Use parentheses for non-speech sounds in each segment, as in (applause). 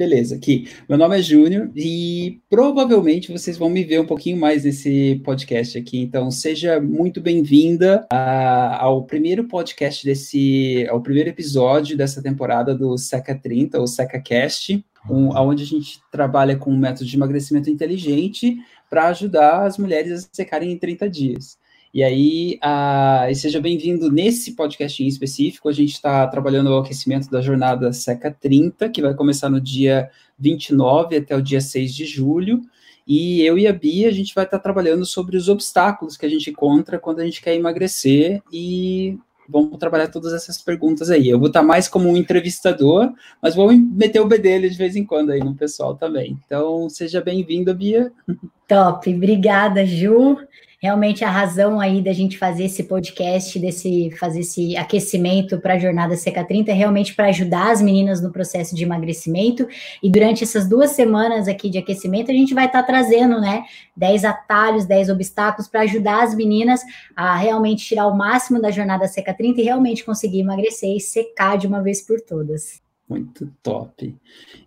Beleza, aqui. Meu nome é Júnior e provavelmente vocês vão me ver um pouquinho mais nesse podcast aqui. Então, seja muito bem-vinda ao primeiro podcast desse, ao primeiro episódio dessa temporada do Seca 30, ou Seca Cast, um, onde a gente trabalha com um método de emagrecimento inteligente para ajudar as mulheres a secarem em 30 dias. E aí, uh, seja bem-vindo nesse podcast em específico. A gente está trabalhando o aquecimento da jornada Seca 30, que vai começar no dia 29 até o dia 6 de julho. E eu e a Bia, a gente vai estar tá trabalhando sobre os obstáculos que a gente encontra quando a gente quer emagrecer e vamos trabalhar todas essas perguntas aí. Eu vou estar tá mais como um entrevistador, mas vou meter o bedelho de vez em quando aí no pessoal também. Então, seja bem-vinda, Bia. Top, obrigada, Ju realmente a razão aí da gente fazer esse podcast, desse fazer esse aquecimento para a jornada Seca 30 é realmente para ajudar as meninas no processo de emagrecimento. E durante essas duas semanas aqui de aquecimento, a gente vai estar tá trazendo, né, 10 atalhos, 10 obstáculos para ajudar as meninas a realmente tirar o máximo da jornada Seca 30 e realmente conseguir emagrecer e secar de uma vez por todas. Muito top.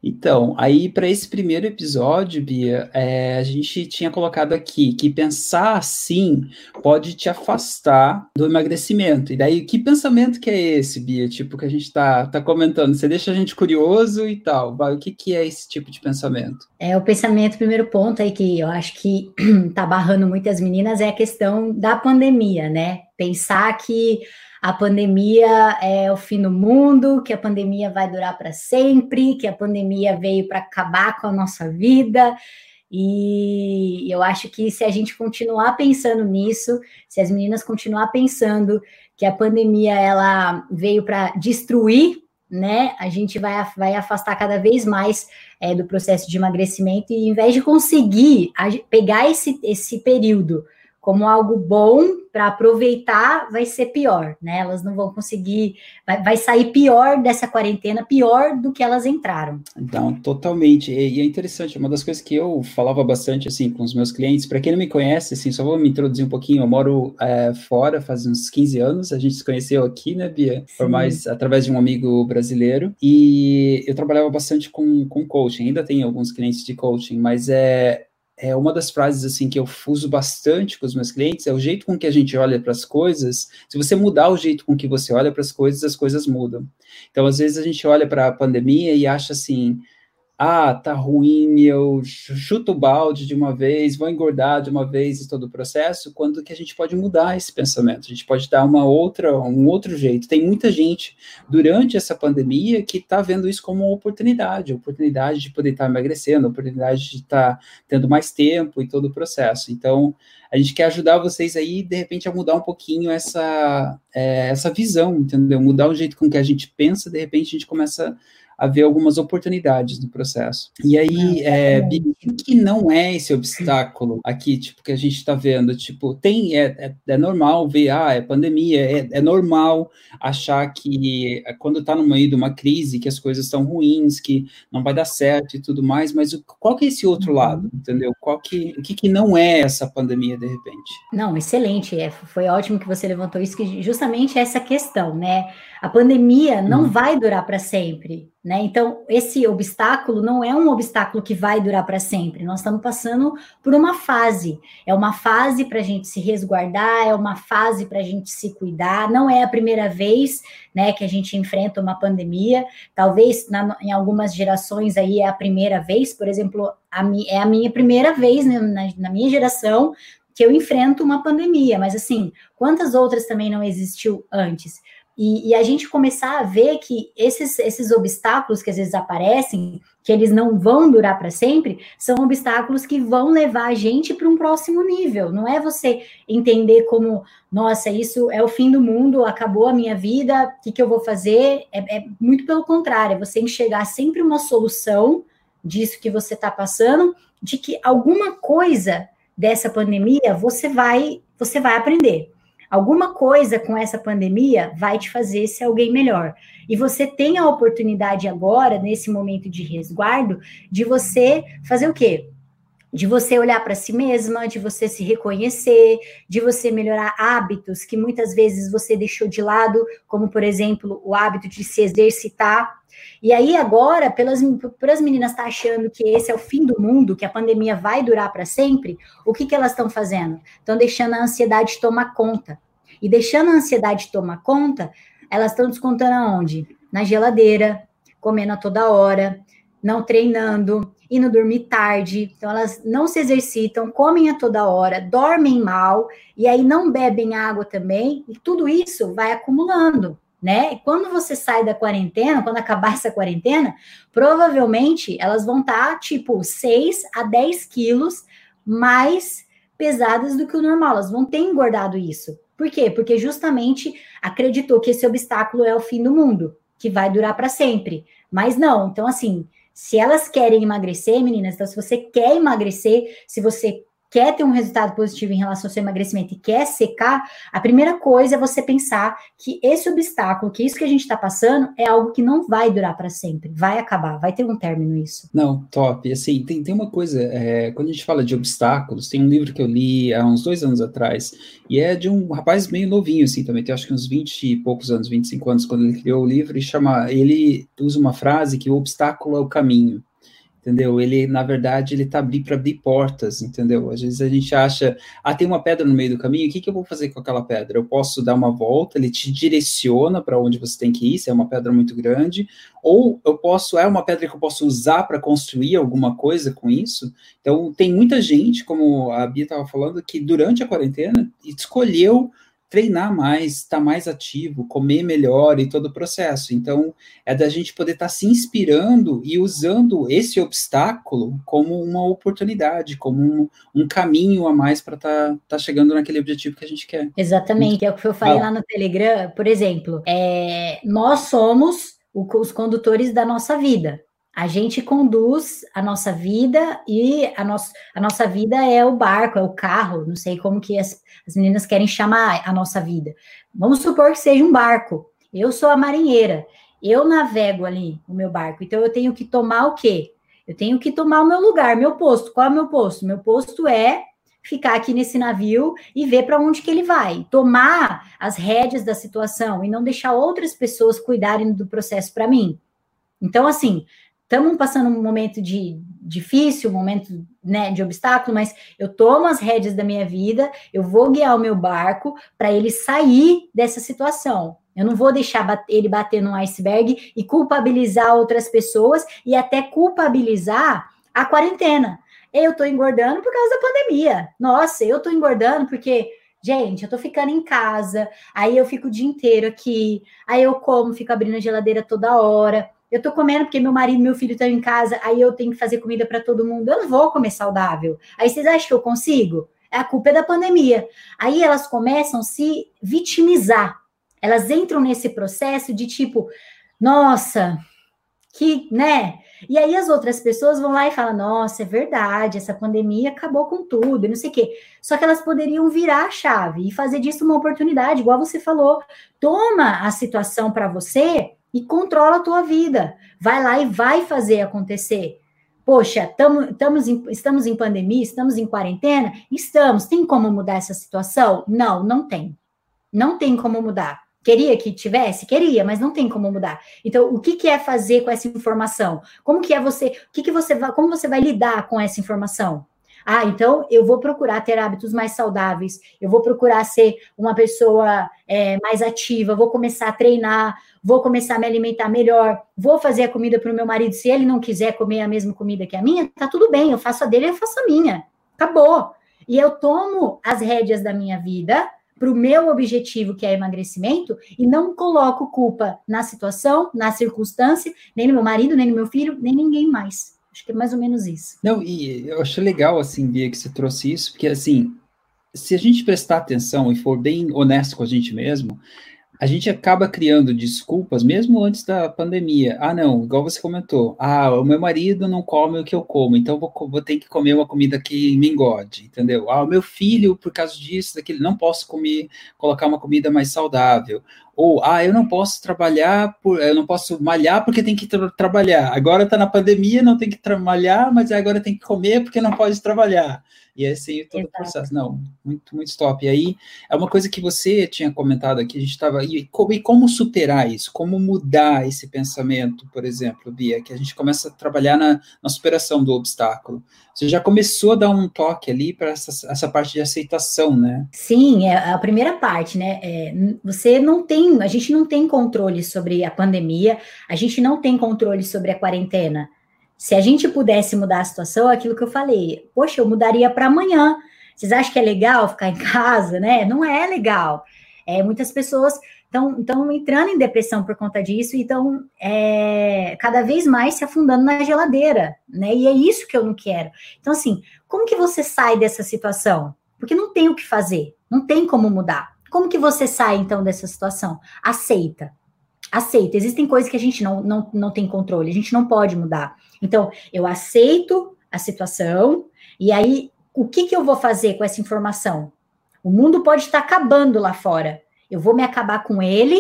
Então, aí para esse primeiro episódio, Bia, é, a gente tinha colocado aqui que pensar assim pode te afastar do emagrecimento. E daí, que pensamento que é esse, Bia? Tipo, que a gente está tá comentando. Você deixa a gente curioso e tal. O que, que é esse tipo de pensamento? É o pensamento, primeiro ponto aí que eu acho que (clears throat) tá barrando muitas meninas é a questão da pandemia, né? Pensar que a pandemia é o fim do mundo, que a pandemia vai durar para sempre, que a pandemia veio para acabar com a nossa vida. E eu acho que se a gente continuar pensando nisso, se as meninas continuar pensando que a pandemia ela veio para destruir, né, a gente vai, vai afastar cada vez mais é, do processo de emagrecimento e, em vez de conseguir pegar esse, esse período como algo bom para aproveitar, vai ser pior, né? Elas não vão conseguir, vai, vai, sair pior dessa quarentena, pior do que elas entraram. Então, totalmente. E, e é interessante, uma das coisas que eu falava bastante assim com os meus clientes, para quem não me conhece, assim, só vou me introduzir um pouquinho. Eu moro é, fora faz uns 15 anos, a gente se conheceu aqui, né, Bia? Sim. Por mais através de um amigo brasileiro. E eu trabalhava bastante com, com coaching, ainda tenho alguns clientes de coaching, mas é é uma das frases assim que eu uso bastante com os meus clientes é o jeito com que a gente olha para as coisas. Se você mudar o jeito com que você olha para as coisas, as coisas mudam. Então, às vezes a gente olha para a pandemia e acha assim: ah, tá ruim, eu chuto o balde de uma vez, vou engordar de uma vez e todo o processo, quando que a gente pode mudar esse pensamento, a gente pode dar uma outra, um outro jeito. Tem muita gente durante essa pandemia que está vendo isso como uma oportunidade, oportunidade de poder estar tá emagrecendo, oportunidade de estar tá tendo mais tempo e todo o processo. Então, a gente quer ajudar vocês aí, de repente, a mudar um pouquinho essa, é, essa visão, entendeu? Mudar o jeito com que a gente pensa, de repente a gente começa haver algumas oportunidades no processo. E aí, é, o que não é esse obstáculo aqui, tipo, que a gente está vendo? Tipo, tem, é, é, é, normal ver, ah, é pandemia, é, é normal achar que é, quando está no meio de uma crise, que as coisas estão ruins, que não vai dar certo e tudo mais, mas o, qual que é esse outro uhum. lado, entendeu? Qual que, o que, que não é essa pandemia, de repente? Não, excelente, é, foi ótimo que você levantou isso, que justamente essa questão, né? A pandemia não uhum. vai durar para sempre, né? Então, esse obstáculo não é um obstáculo que vai durar para sempre. Nós estamos passando por uma fase. É uma fase para a gente se resguardar, é uma fase para a gente se cuidar. Não é a primeira vez né, que a gente enfrenta uma pandemia. Talvez na, em algumas gerações aí é a primeira vez, por exemplo, a mi, é a minha primeira vez né, na, na minha geração que eu enfrento uma pandemia, mas assim, quantas outras também não existiu antes? E, e, a gente começar a ver que esses, esses obstáculos que às vezes aparecem, que eles não vão durar para sempre, são obstáculos que vão levar a gente para um próximo nível. Não é você entender como, nossa, isso é o fim do mundo, acabou a minha vida, o que, que eu vou fazer? É, é muito pelo contrário, é você enxergar sempre uma solução disso que você está passando, de que alguma coisa dessa pandemia você vai, você vai aprender. Alguma coisa com essa pandemia vai te fazer ser alguém melhor. E você tem a oportunidade agora, nesse momento de resguardo, de você fazer o quê? De você olhar para si mesma, de você se reconhecer, de você melhorar hábitos que muitas vezes você deixou de lado, como por exemplo o hábito de se exercitar. E aí agora, pelas, pelas meninas estar tá achando que esse é o fim do mundo, que a pandemia vai durar para sempre, o que, que elas estão fazendo? Estão deixando a ansiedade tomar conta. E deixando a ansiedade tomar conta, elas estão descontando aonde? Na geladeira, comendo a toda hora, não treinando, indo dormir tarde, então elas não se exercitam, comem a toda hora, dormem mal e aí não bebem água também, e tudo isso vai acumulando, né? E quando você sai da quarentena, quando acabar essa quarentena, provavelmente elas vão estar tipo 6 a 10 quilos mais pesadas do que o normal, elas vão ter engordado isso. Por quê? Porque justamente acreditou que esse obstáculo é o fim do mundo, que vai durar para sempre. Mas não, então assim, se elas querem emagrecer, meninas, então se você quer emagrecer, se você quer ter um resultado positivo em relação ao seu emagrecimento e quer secar, a primeira coisa é você pensar que esse obstáculo, que isso que a gente está passando, é algo que não vai durar para sempre, vai acabar, vai ter um término isso. Não, top. Assim, tem, tem uma coisa, é, quando a gente fala de obstáculos, tem um livro que eu li há uns dois anos atrás, e é de um rapaz meio novinho, assim, também, tem acho que uns 20 e poucos anos, 25 anos, quando ele criou o livro, e chama, ele usa uma frase que o obstáculo é o caminho entendeu? Ele, na verdade, ele tá ali para abrir portas, entendeu? Às vezes a gente acha, ah, tem uma pedra no meio do caminho, o que, que eu vou fazer com aquela pedra? Eu posso dar uma volta, ele te direciona para onde você tem que ir, se é uma pedra muito grande, ou eu posso, é uma pedra que eu posso usar para construir alguma coisa com isso. Então, tem muita gente, como a Bia estava falando, que durante a quarentena escolheu treinar mais, estar tá mais ativo, comer melhor e todo o processo. Então, é da gente poder estar tá se inspirando e usando esse obstáculo como uma oportunidade, como um, um caminho a mais para estar tá, tá chegando naquele objetivo que a gente quer. Exatamente, é o que eu falei ah. lá no Telegram, por exemplo, é, nós somos os condutores da nossa vida. A gente conduz a nossa vida e a, nossa a nossa vida é o barco, é o carro, não sei como que as, as meninas querem chamar a nossa vida. Vamos supor que seja um barco. Eu sou a marinheira, eu navego ali o meu barco, então eu tenho que tomar o quê? Eu tenho que tomar o meu lugar, meu posto. Qual é o meu posto? Meu posto é ficar aqui nesse navio e ver para onde que ele vai, tomar as rédeas da situação e não deixar outras pessoas cuidarem do processo para mim. Então, assim, estamos passando um momento de difícil, um momento né, de obstáculo, mas eu tomo as rédeas da minha vida, eu vou guiar o meu barco para ele sair dessa situação. Eu não vou deixar ele bater no iceberg e culpabilizar outras pessoas e até culpabilizar a quarentena. Eu estou engordando por causa da pandemia. Nossa, eu estou engordando porque Gente, eu tô ficando em casa, aí eu fico o dia inteiro aqui, aí eu como, fico abrindo a geladeira toda hora, eu tô comendo porque meu marido e meu filho estão em casa, aí eu tenho que fazer comida para todo mundo. Eu não vou comer saudável. Aí vocês acham que eu consigo? A culpa é da pandemia. Aí elas começam a se vitimizar. Elas entram nesse processo de tipo, nossa, que, né? E aí as outras pessoas vão lá e falam: nossa, é verdade, essa pandemia acabou com tudo, e não sei o quê. Só que elas poderiam virar a chave e fazer disso uma oportunidade, igual você falou. Toma a situação para você e controla a tua vida. Vai lá e vai fazer acontecer. Poxa, tamo, tamo em, estamos em pandemia, estamos em quarentena? Estamos. Tem como mudar essa situação? Não, não tem. Não tem como mudar. Queria que tivesse? Queria, mas não tem como mudar. Então, o que, que é fazer com essa informação? Como que é você, o que, que você vai, como você vai lidar com essa informação? Ah, então eu vou procurar ter hábitos mais saudáveis, eu vou procurar ser uma pessoa é, mais ativa, vou começar a treinar, vou começar a me alimentar melhor, vou fazer a comida para o meu marido. Se ele não quiser comer a mesma comida que a minha, tá tudo bem, eu faço a dele, eu faço a minha. Acabou. E eu tomo as rédeas da minha vida para o meu objetivo, que é emagrecimento, e não coloco culpa na situação, na circunstância, nem no meu marido, nem no meu filho, nem ninguém mais. Acho que é mais ou menos isso. Não, e eu acho legal, assim, Bia, que você trouxe isso, porque, assim, se a gente prestar atenção e for bem honesto com a gente mesmo, a gente acaba criando desculpas, mesmo antes da pandemia. Ah, não, igual você comentou. Ah, o meu marido não come o que eu como, então vou, vou ter que comer uma comida que me entendeu? Ah, o meu filho, por causa disso, daquele, não posso comer, colocar uma comida mais saudável. Ou, ah, eu não posso trabalhar, por, eu não posso malhar porque tem que tra trabalhar. Agora está na pandemia, não tem que trabalhar, mas agora tem que comer porque não pode trabalhar. E assim todo Exato. o processo. Não, muito, muito top. E aí, é uma coisa que você tinha comentado aqui, a gente estava. E como, e como superar isso? Como mudar esse pensamento, por exemplo, Bia, que a gente começa a trabalhar na, na superação do obstáculo. Você já começou a dar um toque ali para essa, essa parte de aceitação, né? Sim, é a primeira parte, né? É, você não tem, a gente não tem controle sobre a pandemia, a gente não tem controle sobre a quarentena. Se a gente pudesse mudar a situação, é aquilo que eu falei, poxa, eu mudaria para amanhã. Vocês acham que é legal ficar em casa, né? Não é legal. É, muitas pessoas estão entrando em depressão por conta disso e estão é, cada vez mais se afundando na geladeira, né? E é isso que eu não quero. Então, assim, como que você sai dessa situação? Porque não tem o que fazer, não tem como mudar. Como que você sai, então, dessa situação? Aceita. Aceita. Existem coisas que a gente não, não, não tem controle, a gente não pode mudar. Então, eu aceito a situação, e aí, o que, que eu vou fazer com essa informação? O mundo pode estar acabando lá fora. Eu vou me acabar com ele,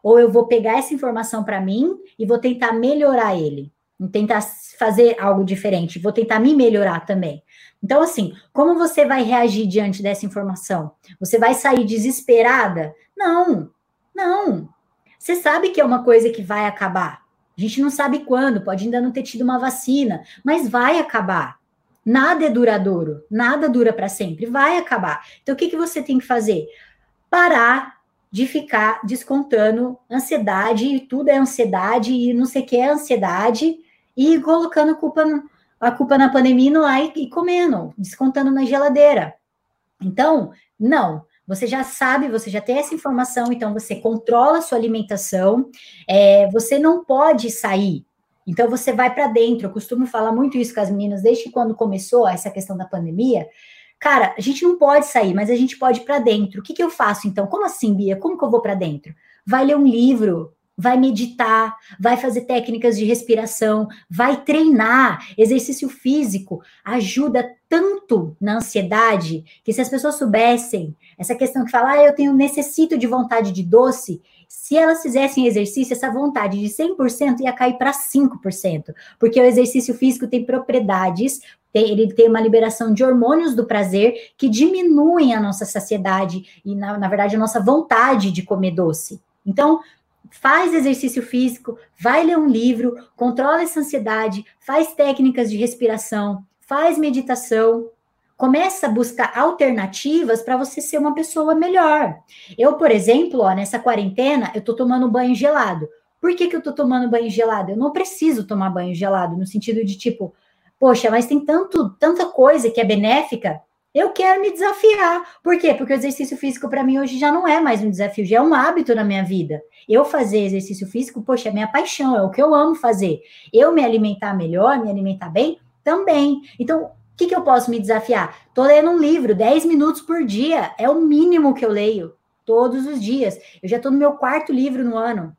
ou eu vou pegar essa informação para mim e vou tentar melhorar ele. Tentar fazer algo diferente, vou tentar me melhorar também. Então, assim, como você vai reagir diante dessa informação? Você vai sair desesperada? Não, não. Você sabe que é uma coisa que vai acabar. A gente não sabe quando, pode ainda não ter tido uma vacina, mas vai acabar. Nada é duradouro, nada dura para sempre, vai acabar. Então, o que, que você tem que fazer? Parar de ficar descontando ansiedade, e tudo é ansiedade, e não sei o que é ansiedade, e colocando culpa, a culpa na pandemia e lá e, e comendo, descontando na geladeira. Então, não, você já sabe, você já tem essa informação, então você controla a sua alimentação, é, você não pode sair. Então você vai para dentro. Eu costumo falar muito isso com as meninas desde quando começou essa questão da pandemia. Cara, a gente não pode sair, mas a gente pode ir para dentro. O que, que eu faço então? Como assim, Bia? Como que eu vou para dentro? Vai ler um livro, vai meditar, vai fazer técnicas de respiração, vai treinar. Exercício físico ajuda tanto na ansiedade que se as pessoas soubessem essa questão que fala, ah, eu tenho necessito de vontade de doce, se elas fizessem exercício, essa vontade de 100% ia cair para 5%, porque o exercício físico tem propriedades, ele tem uma liberação de hormônios do prazer que diminuem a nossa saciedade e, na, na verdade, a nossa vontade de comer doce. Então, faz exercício físico, vai ler um livro, controla essa ansiedade, faz técnicas de respiração, faz meditação, começa a buscar alternativas para você ser uma pessoa melhor. Eu, por exemplo, ó, nessa quarentena, eu tô tomando banho gelado. Por que, que eu tô tomando banho gelado? Eu não preciso tomar banho gelado, no sentido de tipo, poxa, mas tem tanto, tanta coisa que é benéfica eu quero me desafiar. Por quê? Porque o exercício físico para mim hoje já não é mais um desafio, já é um hábito na minha vida. Eu fazer exercício físico, poxa, é minha paixão, é o que eu amo fazer. Eu me alimentar melhor, me alimentar bem, também. Então, o que, que eu posso me desafiar? Tô lendo um livro, 10 minutos por dia, é o mínimo que eu leio todos os dias. Eu já tô no meu quarto livro no ano.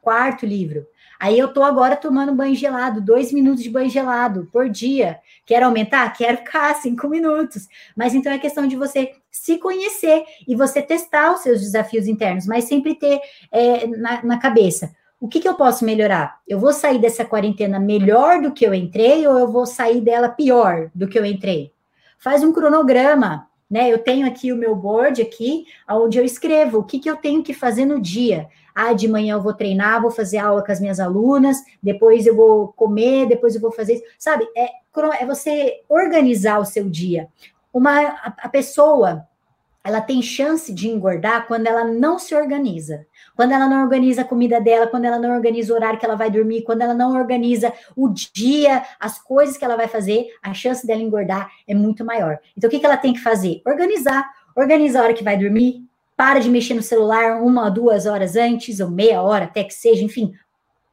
Quarto livro. Aí eu tô agora tomando banho gelado, dois minutos de banho gelado por dia. Quero aumentar? Quero ficar (laughs) cinco minutos. Mas então é questão de você se conhecer e você testar os seus desafios internos, mas sempre ter é, na, na cabeça. O que, que eu posso melhorar? Eu vou sair dessa quarentena melhor do que eu entrei ou eu vou sair dela pior do que eu entrei? Faz um cronograma, né? Eu tenho aqui o meu board aqui, onde eu escrevo o que, que eu tenho que fazer no dia. Ah, de manhã eu vou treinar, vou fazer aula com as minhas alunas, depois eu vou comer, depois eu vou fazer isso. Sabe, é, é você organizar o seu dia. Uma, a, a pessoa, ela tem chance de engordar quando ela não se organiza. Quando ela não organiza a comida dela, quando ela não organiza o horário que ela vai dormir, quando ela não organiza o dia, as coisas que ela vai fazer, a chance dela engordar é muito maior. Então, o que, ela tem que fazer? Organizar. Organiza a hora que vai dormir, para de mexer no celular uma, duas horas antes, ou meia hora, até que seja, enfim.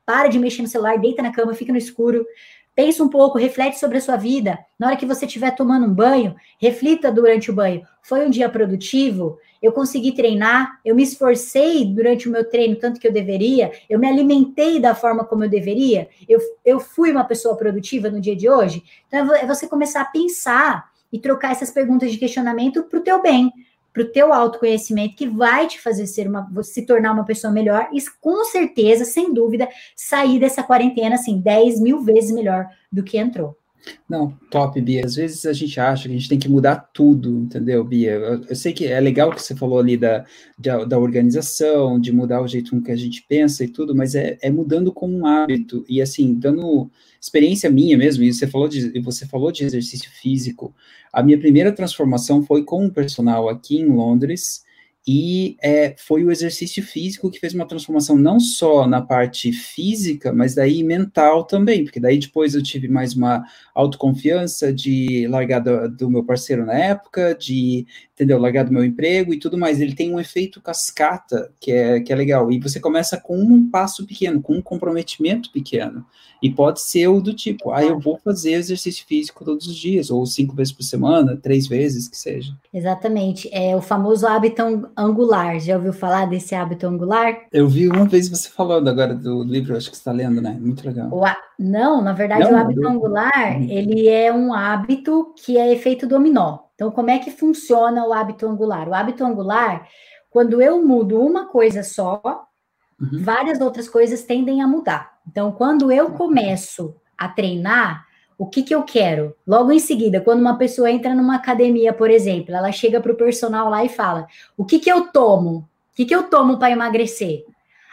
Para de mexer no celular, deita na cama, fica no escuro. Pensa um pouco, reflete sobre a sua vida. Na hora que você estiver tomando um banho, reflita durante o banho. Foi um dia produtivo? Eu consegui treinar? Eu me esforcei durante o meu treino tanto que eu deveria? Eu me alimentei da forma como eu deveria? Eu, eu fui uma pessoa produtiva no dia de hoje? Então, é você começar a pensar e trocar essas perguntas de questionamento para o teu bem para o teu autoconhecimento que vai te fazer ser uma, se tornar uma pessoa melhor e com certeza, sem dúvida, sair dessa quarentena assim 10 mil vezes melhor do que entrou. Não, top, Bia. Às vezes a gente acha que a gente tem que mudar tudo, entendeu, Bia? Eu, eu sei que é legal que você falou ali da, da, organização, de mudar o jeito com que a gente pensa e tudo, mas é, é mudando como um hábito. E assim, dando experiência minha mesmo, e você falou de, você falou de exercício físico. A minha primeira transformação foi com um personal aqui em Londres, e é, foi o exercício físico que fez uma transformação não só na parte física, mas daí mental também, porque daí depois eu tive mais uma autoconfiança de largar do, do meu parceiro na época, de entendeu? Largar do meu emprego e tudo mais. Ele tem um efeito cascata que é, que é legal. E você começa com um passo pequeno, com um comprometimento pequeno. E pode ser o do tipo, ah, eu vou fazer exercício físico todos os dias, ou cinco vezes por semana, três vezes, que seja. Exatamente. É o famoso hábito angular. Já ouviu falar desse hábito angular? Eu vi uma vez você falando agora do livro, acho que você está lendo, né? Muito legal. Não, na verdade, Não, o hábito angular, uhum. ele é um hábito que é efeito dominó. Então, como é que funciona o hábito angular? O hábito angular, quando eu mudo uma coisa só, uhum. várias outras coisas tendem a mudar. Então, quando eu começo a treinar, o que, que eu quero? Logo em seguida, quando uma pessoa entra numa academia, por exemplo, ela chega para o personal lá e fala: O que, que eu tomo? O que, que eu tomo para emagrecer?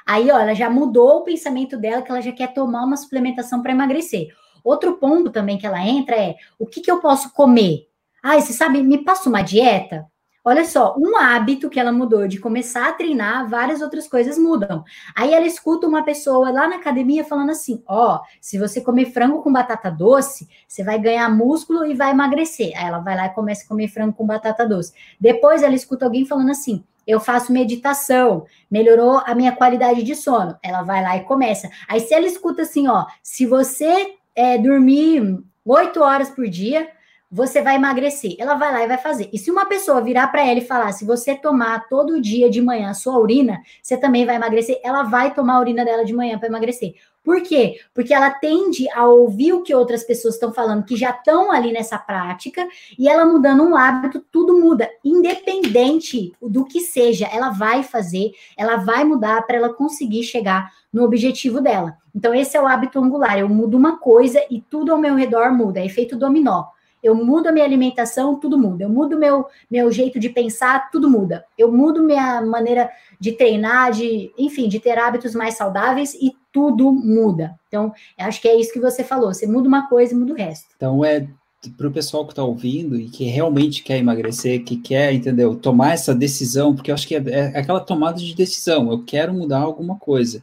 Aí, ó, ela já mudou o pensamento dela, que ela já quer tomar uma suplementação para emagrecer. Outro ponto também que ela entra é: o que, que eu posso comer? Ah, você sabe, me passa uma dieta? Olha só, um hábito que ela mudou de começar a treinar, várias outras coisas mudam. Aí ela escuta uma pessoa lá na academia falando assim: ó, oh, se você comer frango com batata doce, você vai ganhar músculo e vai emagrecer. Aí ela vai lá e começa a comer frango com batata doce. Depois ela escuta alguém falando assim: eu faço meditação, melhorou a minha qualidade de sono. Ela vai lá e começa. Aí se ela escuta assim: ó, se você é, dormir oito horas por dia, você vai emagrecer. Ela vai lá e vai fazer. E se uma pessoa virar para ela e falar, se você tomar todo dia de manhã a sua urina, você também vai emagrecer, ela vai tomar a urina dela de manhã para emagrecer. Por quê? Porque ela tende a ouvir o que outras pessoas estão falando, que já estão ali nessa prática, e ela mudando um hábito, tudo muda, independente do que seja, ela vai fazer, ela vai mudar para ela conseguir chegar no objetivo dela. Então, esse é o hábito angular. Eu mudo uma coisa e tudo ao meu redor muda, é efeito dominó. Eu mudo a minha alimentação, tudo muda. Eu mudo meu meu jeito de pensar, tudo muda. Eu mudo minha maneira de treinar, de, enfim, de ter hábitos mais saudáveis e tudo muda. Então, acho que é isso que você falou. Você muda uma coisa e muda o resto. Então, é para o pessoal que está ouvindo e que realmente quer emagrecer, que quer, entendeu, tomar essa decisão, porque eu acho que é, é aquela tomada de decisão. Eu quero mudar alguma coisa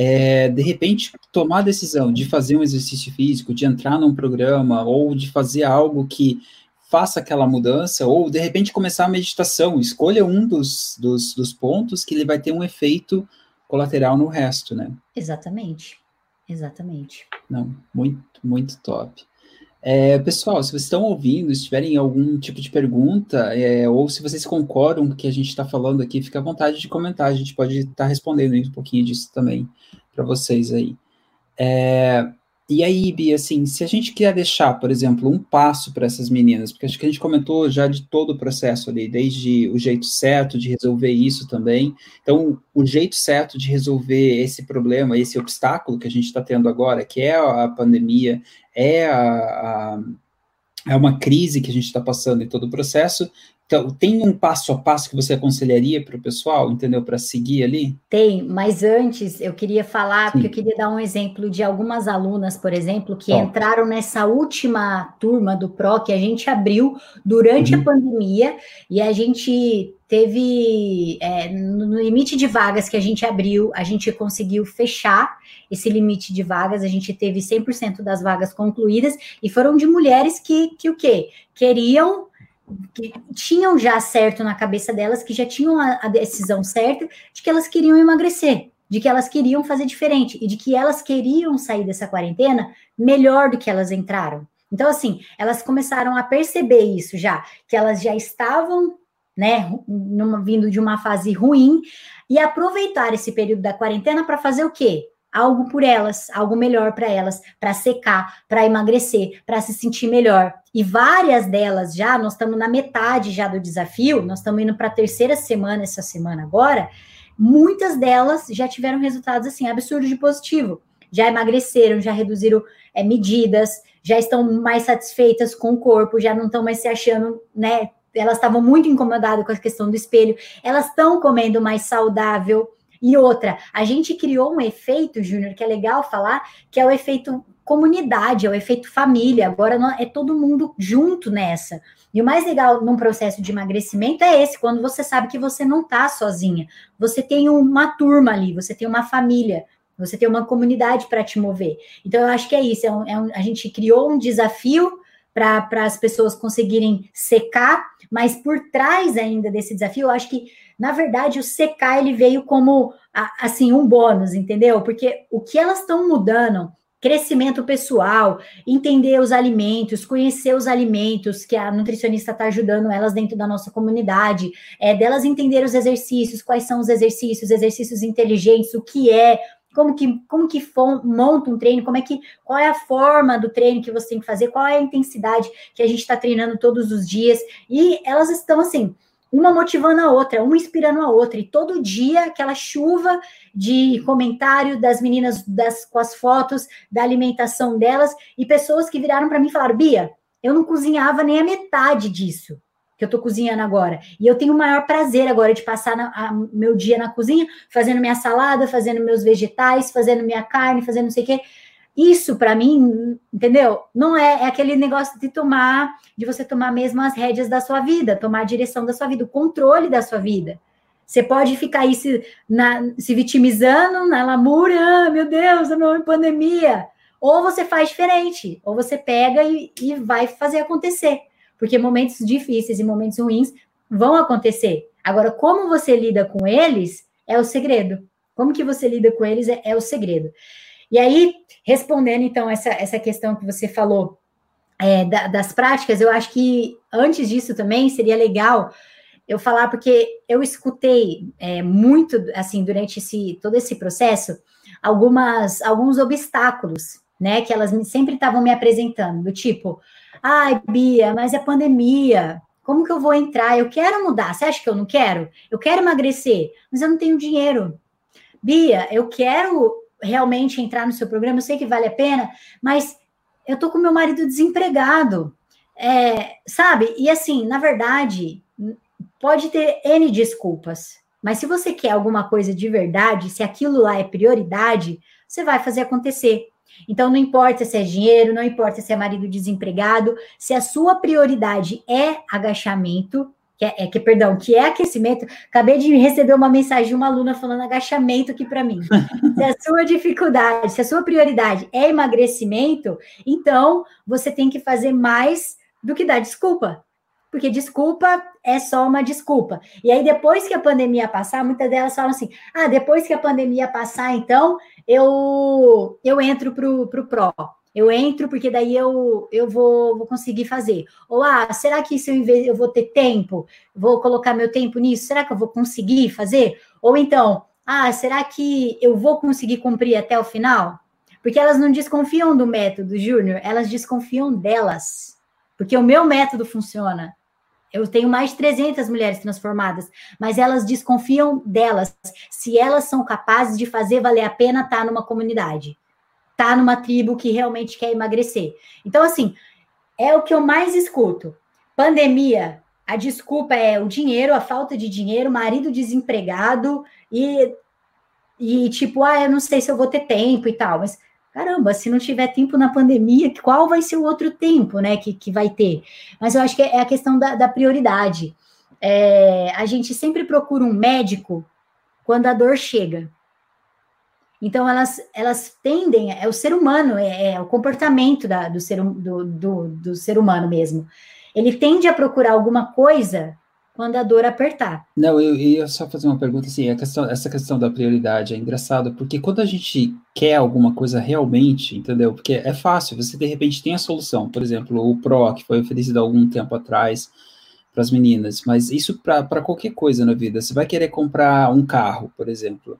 é, de repente, tomar a decisão de fazer um exercício físico, de entrar num programa, ou de fazer algo que faça aquela mudança, ou de repente começar a meditação, escolha um dos, dos, dos pontos que ele vai ter um efeito colateral no resto, né? Exatamente, exatamente. Não, muito, muito top. É, pessoal, se vocês estão ouvindo, se tiverem algum tipo de pergunta, é, ou se vocês concordam com o que a gente está falando aqui, fica à vontade de comentar, a gente pode estar tá respondendo um pouquinho disso também para vocês aí. É, e aí, Bia, assim, se a gente quer deixar, por exemplo, um passo para essas meninas, porque acho que a gente comentou já de todo o processo ali, desde o jeito certo de resolver isso também. Então, o jeito certo de resolver esse problema, esse obstáculo que a gente está tendo agora, que é a pandemia, é a, a é uma crise que a gente está passando em todo o processo, então, tem um passo a passo que você aconselharia para o pessoal, entendeu? Para seguir ali? Tem, mas antes eu queria falar, Sim. porque eu queria dar um exemplo de algumas alunas, por exemplo, que Top. entraram nessa última turma do PRO que a gente abriu durante uhum. a pandemia e a gente teve é, no limite de vagas que a gente abriu, a gente conseguiu fechar esse limite de vagas, a gente teve 100% das vagas concluídas e foram de mulheres que, que o quê? Queriam que tinham já certo na cabeça delas, que já tinham a, a, decisão certa de que elas queriam emagrecer, de que elas queriam fazer diferente e de que elas queriam sair dessa quarentena melhor do que elas entraram. Então, assim, elas começaram a perceber isso já, que elas já estavam, né, numa, vindo de uma fase ruim e aproveitar esse período da quarentena para fazer o quê? Algo por elas, algo melhor para elas, para secar, para emagrecer, para se sentir melhor. E várias delas já, nós estamos na metade já do desafio, nós estamos indo para a terceira semana essa semana agora. Muitas delas já tiveram resultados assim absurdos de positivo. Já emagreceram, já reduziram é, medidas, já estão mais satisfeitas com o corpo, já não estão mais se achando, né? Elas estavam muito incomodadas com a questão do espelho, elas estão comendo mais saudável. E outra, a gente criou um efeito, Júnior, que é legal falar, que é o efeito comunidade, é o efeito família. Agora é todo mundo junto nessa. E o mais legal num processo de emagrecimento é esse, quando você sabe que você não está sozinha. Você tem uma turma ali, você tem uma família, você tem uma comunidade para te mover. Então, eu acho que é isso. É um, é um, a gente criou um desafio para as pessoas conseguirem secar, mas por trás ainda desse desafio, eu acho que, na verdade, o secar ele veio como assim um bônus, entendeu? Porque o que elas estão mudando crescimento pessoal, entender os alimentos, conhecer os alimentos que a nutricionista está ajudando elas dentro da nossa comunidade, é delas entender os exercícios, quais são os exercícios, exercícios inteligentes, o que é, como que, como que monta um treino, como é que, qual é a forma do treino que você tem que fazer, qual é a intensidade que a gente está treinando todos os dias, e elas estão assim, uma motivando a outra, uma inspirando a outra, e todo dia aquela chuva de comentário das meninas das, com as fotos da alimentação delas, e pessoas que viraram para mim e falaram: Bia, eu não cozinhava nem a metade disso que eu estou cozinhando agora. E eu tenho o maior prazer agora de passar na, a, meu dia na cozinha, fazendo minha salada, fazendo meus vegetais, fazendo minha carne, fazendo não sei o quê. Isso, para mim, entendeu? Não é, é, aquele negócio de tomar, de você tomar mesmo as rédeas da sua vida, tomar a direção da sua vida, o controle da sua vida. Você pode ficar aí se, na, se vitimizando na lamúria, ah, meu Deus, a pandemia. Ou você faz diferente, ou você pega e, e vai fazer acontecer porque momentos difíceis e momentos ruins vão acontecer. Agora, como você lida com eles é o segredo. Como que você lida com eles é, é o segredo. E aí, respondendo então essa, essa questão que você falou é, da, das práticas, eu acho que antes disso também seria legal eu falar, porque eu escutei é, muito, assim, durante esse, todo esse processo, algumas, alguns obstáculos, né, que elas sempre estavam me apresentando, do tipo, Ai, Bia, mas é pandemia. Como que eu vou entrar? Eu quero mudar. Você acha que eu não quero? Eu quero emagrecer, mas eu não tenho dinheiro. Bia, eu quero realmente entrar no seu programa, eu sei que vale a pena, mas eu tô com meu marido desempregado. É, sabe? E assim, na verdade, pode ter N desculpas, mas se você quer alguma coisa de verdade, se aquilo lá é prioridade, você vai fazer acontecer. Então, não importa se é dinheiro, não importa se é marido desempregado, se a sua prioridade é agachamento, que é, é que, perdão, que é aquecimento. Acabei de receber uma mensagem de uma aluna falando agachamento aqui para mim. (laughs) se a sua dificuldade, se a sua prioridade é emagrecimento, então você tem que fazer mais do que dar desculpa porque desculpa é só uma desculpa. E aí, depois que a pandemia passar, muitas delas falam assim: ah, depois que a pandemia passar, então eu, eu entro para o PRO. Eu entro porque daí eu, eu vou, vou conseguir fazer. Ou, ah, será que se eu, eu vou ter tempo? Vou colocar meu tempo nisso? Será que eu vou conseguir fazer? Ou então, ah, será que eu vou conseguir cumprir até o final? Porque elas não desconfiam do método, Júnior, elas desconfiam delas. Porque o meu método funciona. Eu tenho mais de 300 mulheres transformadas, mas elas desconfiam delas, se elas são capazes de fazer valer a pena estar numa comunidade, estar numa tribo que realmente quer emagrecer. Então, assim, é o que eu mais escuto. Pandemia, a desculpa é o dinheiro, a falta de dinheiro, marido desempregado e, e tipo, ah, eu não sei se eu vou ter tempo e tal, mas caramba, se não tiver tempo na pandemia, qual vai ser o outro tempo, né, que, que vai ter? Mas eu acho que é a questão da, da prioridade. É, a gente sempre procura um médico quando a dor chega. Então, elas, elas tendem, é o ser humano, é, é o comportamento da, do, ser, do, do, do ser humano mesmo. Ele tende a procurar alguma coisa quando a dor apertar. Não, eu ia só fazer uma pergunta assim, questão, essa questão da prioridade é engraçado, porque quando a gente quer alguma coisa realmente, entendeu? Porque é fácil, você de repente tem a solução, por exemplo, o PRO, que foi oferecido há algum tempo atrás para as meninas, mas isso para qualquer coisa na vida, você vai querer comprar um carro, por exemplo,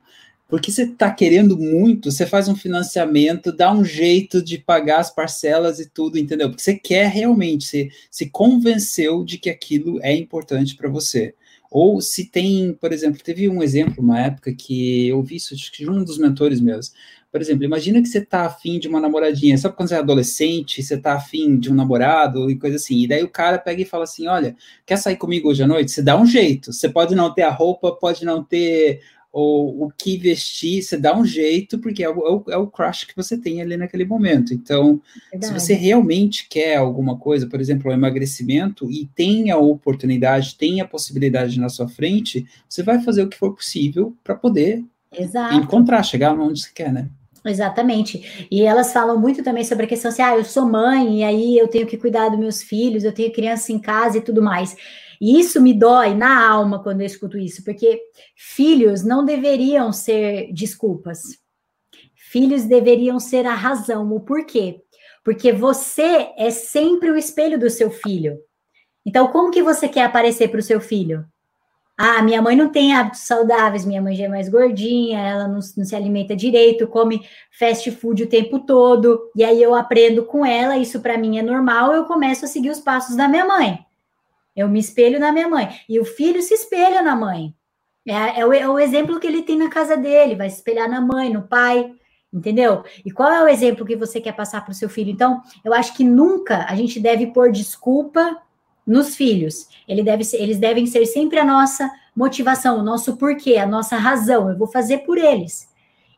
porque você está querendo muito, você faz um financiamento, dá um jeito de pagar as parcelas e tudo, entendeu? Porque você quer realmente, você se convenceu de que aquilo é importante para você. Ou se tem, por exemplo, teve um exemplo, uma época que eu vi isso de um dos mentores meus. Por exemplo, imagina que você tá afim de uma namoradinha, sabe quando você é adolescente, você tá afim de um namorado e coisa assim, e daí o cara pega e fala assim, olha, quer sair comigo hoje à noite? Você dá um jeito, você pode não ter a roupa, pode não ter o, o que vestir, você dá um jeito, porque é o, é o é crush que você tem ali naquele momento. Então, Verdade. se você realmente quer alguma coisa, por exemplo, o emagrecimento, e tem a oportunidade, tem a possibilidade na sua frente, você vai fazer o que for possível para poder Exato. encontrar, chegar onde você quer, né? Exatamente. E elas falam muito também sobre a questão assim: ah, eu sou mãe, e aí eu tenho que cuidar dos meus filhos, eu tenho criança em casa e tudo mais. E isso me dói na alma quando eu escuto isso, porque filhos não deveriam ser desculpas. Filhos deveriam ser a razão, o porquê. Porque você é sempre o espelho do seu filho. Então, como que você quer aparecer para o seu filho? Ah, minha mãe não tem hábitos saudáveis, minha mãe já é mais gordinha, ela não, não, se alimenta direito, come fast food o tempo todo, e aí eu aprendo com ela, isso para mim é normal, eu começo a seguir os passos da minha mãe. Eu me espelho na minha mãe, e o filho se espelha na mãe. É, é, o, é o exemplo que ele tem na casa dele, vai se espelhar na mãe, no pai, entendeu? E qual é o exemplo que você quer passar para o seu filho? Então, eu acho que nunca a gente deve pôr desculpa nos filhos. Ele deve ser, eles devem ser sempre a nossa motivação, o nosso porquê, a nossa razão. Eu vou fazer por eles.